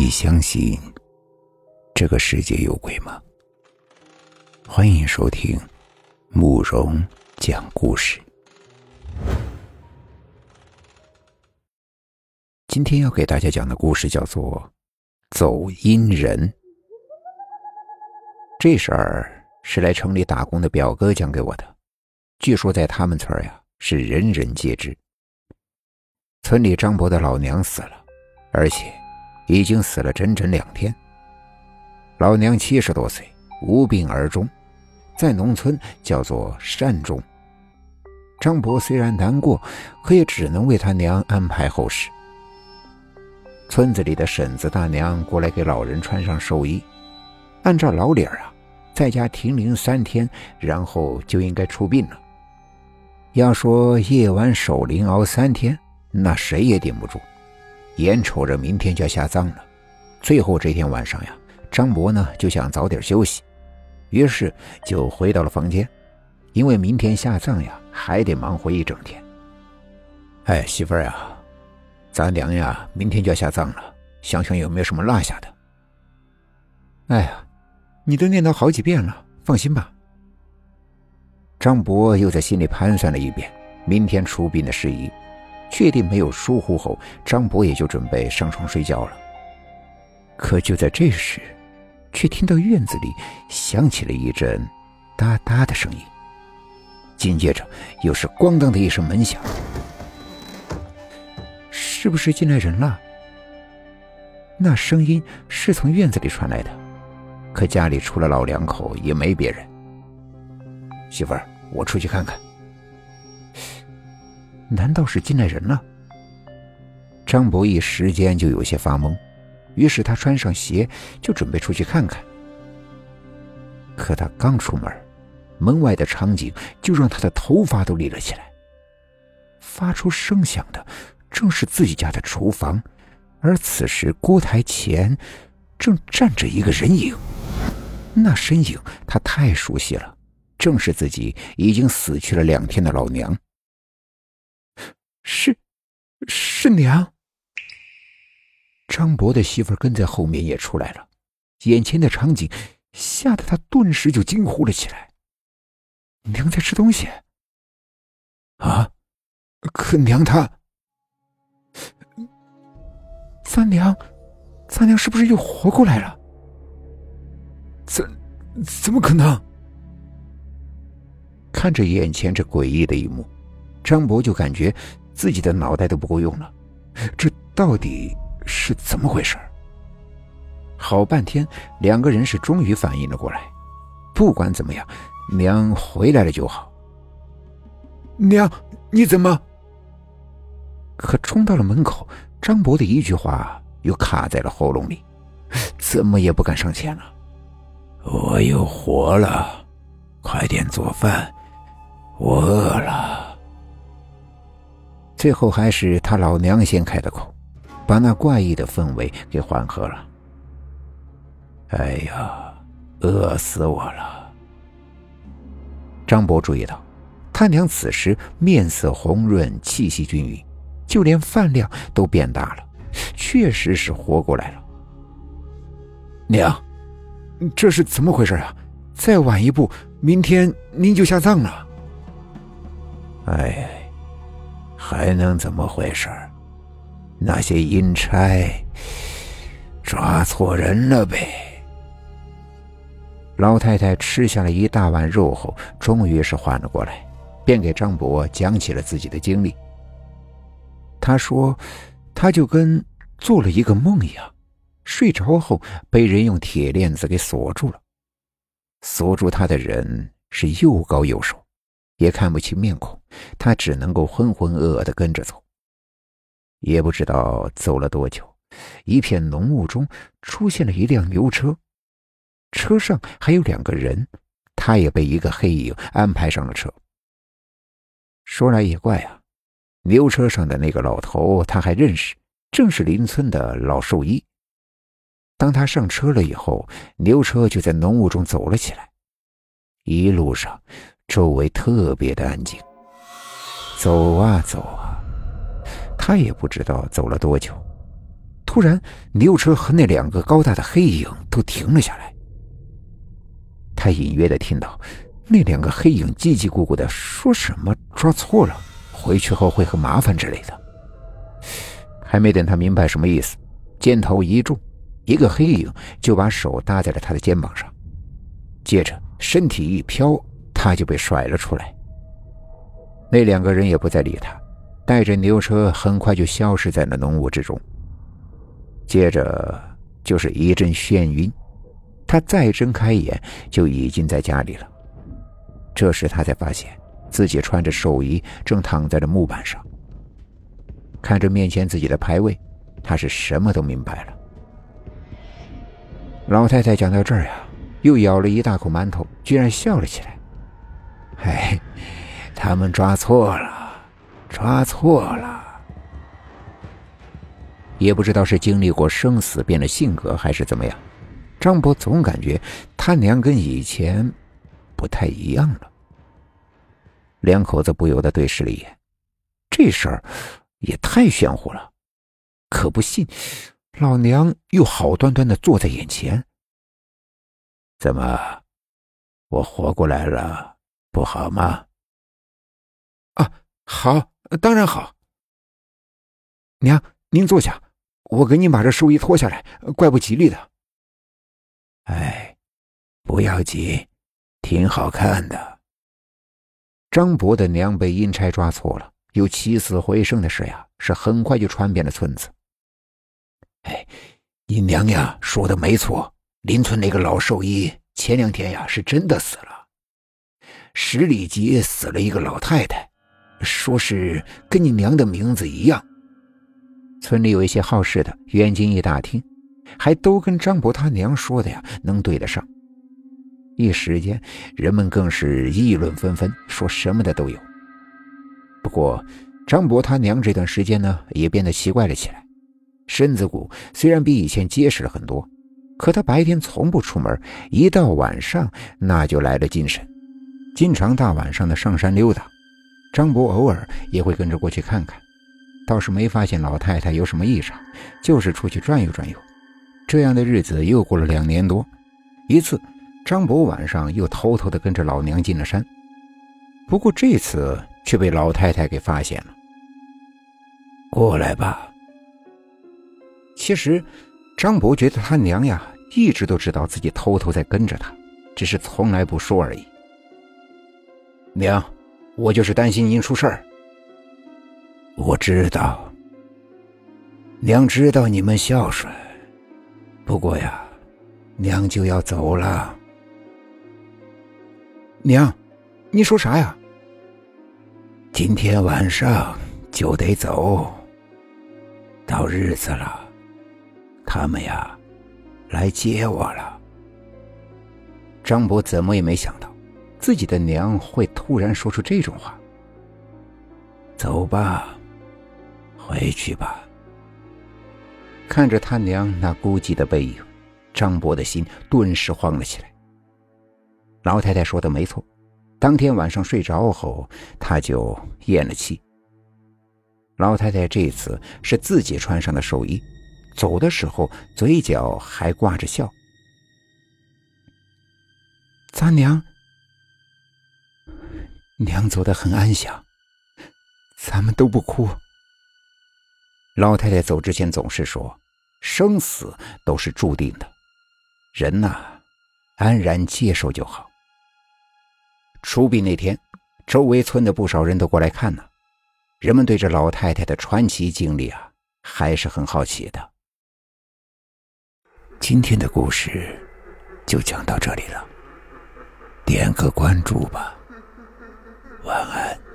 你相信这个世界有鬼吗？欢迎收听慕容讲故事。今天要给大家讲的故事叫做《走阴人》。这事儿是来城里打工的表哥讲给我的。据说在他们村呀，是人人皆知。村里张伯的老娘死了，而且。已经死了整整两天。老娘七十多岁，无病而终，在农村叫做善终。张伯虽然难过，可也只能为他娘安排后事。村子里的婶子大娘过来给老人穿上寿衣，按照老理儿啊，在家停灵三天，然后就应该出殡了。要说夜晚守灵熬三天，那谁也顶不住。眼瞅着明天就要下葬了，最后这天晚上呀，张博呢就想早点休息，于是就回到了房间，因为明天下葬呀，还得忙活一整天。哎，媳妇儿呀，咱娘呀，明天就要下葬了，想想有没有什么落下的？哎呀，你都念叨好几遍了，放心吧。张博又在心里盘算了一遍明天出殡的事宜。确定没有疏忽后，张博也就准备上床睡觉了。可就在这时，却听到院子里响起了一阵哒哒的声音，紧接着又是咣当的一声门响。是不是进来人了？那声音是从院子里传来的，可家里除了老两口也没别人。媳妇儿，我出去看看。难道是进来人了？张博一时间就有些发懵，于是他穿上鞋就准备出去看看。可他刚出门，门外的场景就让他的头发都立了起来。发出声响的正是自己家的厨房，而此时锅台前正站着一个人影。那身影他太熟悉了，正是自己已经死去了两天的老娘。是，是娘。张博的媳妇跟在后面也出来了，眼前的场景吓得他顿时就惊呼了起来：“娘在吃东西！”啊！可娘她，咱娘，咱娘是不是又活过来了？怎怎么可能？看着眼前这诡异的一幕，张博就感觉。自己的脑袋都不够用了，这到底是怎么回事？好半天，两个人是终于反应了过来。不管怎么样，娘回来了就好。娘，你怎么？可冲到了门口，张博的一句话又卡在了喉咙里，怎么也不敢上前了。我又活了，快点做饭，我饿了。最后还是他老娘先开的口，把那怪异的氛围给缓和了。哎呀，饿死我了！张博注意到，他娘此时面色红润，气息均匀，就连饭量都变大了，确实是活过来了。娘，这是怎么回事啊？再晚一步，明天您就下葬了。哎。还能怎么回事那些阴差抓错人了呗。老太太吃下了一大碗肉后，终于是缓了过来，便给张博讲起了自己的经历。他说：“他就跟做了一个梦一样，睡着后被人用铁链子给锁住了。锁住他的人是又高又瘦。”也看不清面孔，他只能够浑浑噩噩的跟着走。也不知道走了多久，一片浓雾中出现了一辆牛车，车上还有两个人，他也被一个黑影安排上了车。说来也怪啊，牛车上的那个老头他还认识，正是邻村的老兽医。当他上车了以后，牛车就在浓雾中走了起来，一路上。周围特别的安静，走啊走啊，他也不知道走了多久，突然，牛车和那两个高大的黑影都停了下来。他隐约的听到那两个黑影叽叽咕咕的说什么“抓错了，回去后会很麻烦”之类的。还没等他明白什么意思，肩头一重，一个黑影就把手搭在了他的肩膀上，接着身体一飘，他就被甩了出来。那两个人也不再理他，带着牛车很快就消失在了浓雾之中。接着就是一阵眩晕，他再睁开眼就已经在家里了。这时他才发现自己穿着寿衣，正躺在了木板上。看着面前自己的牌位，他是什么都明白了。老太太讲到这儿呀，又咬了一大口馒头，居然笑了起来。嘿，他们抓错了，抓错了。也不知道是经历过生死变了性格，还是怎么样，张博总感觉他娘跟以前不太一样了。两口子不由得对视了一眼，这事儿也太玄乎了，可不信，老娘又好端端的坐在眼前。怎么，我活过来了不好吗？啊，好，当然好。娘，您坐下。我给您把这寿衣脱下来，怪不吉利的。哎，不要紧，挺好看的。张伯的娘被阴差抓错了，有起死回生的事呀，是很快就传遍了村子。哎，你娘呀，说的没错，邻村那个老兽医前两天呀是真的死了。十里街死了一个老太太，说是跟你娘的名字一样。村里有一些好事的，远近一打听，还都跟张伯他娘说的呀能对得上。一时间，人们更是议论纷纷，说什么的都有。不过，张伯他娘这段时间呢，也变得奇怪了起来。身子骨虽然比以前结实了很多，可他白天从不出门，一到晚上那就来了精神，经常大晚上的上山溜达。张伯偶尔也会跟着过去看看。倒是没发现老太太有什么异常，就是出去转悠转悠。这样的日子又过了两年多。一次，张博晚上又偷偷的跟着老娘进了山，不过这次却被老太太给发现了。过来吧。其实，张博觉得他娘呀一直都知道自己偷偷在跟着他，只是从来不说而已。娘，我就是担心您出事儿。我知道，娘知道你们孝顺，不过呀，娘就要走了。娘，你说啥呀？今天晚上就得走，到日子了，他们呀来接我了。张博怎么也没想到，自己的娘会突然说出这种话。走吧。回去吧。看着他娘那孤寂的背影，张博的心顿时慌了起来。老太太说的没错，当天晚上睡着后，他就咽了气。老太太这次是自己穿上的寿衣，走的时候嘴角还挂着笑。咱娘，娘走得很安详，咱们都不哭。老太太走之前总是说：“生死都是注定的，人呐，安然接受就好。”出殡那天，周围村的不少人都过来看呢。人们对这老太太的传奇经历啊，还是很好奇的。今天的故事就讲到这里了，点个关注吧，晚安。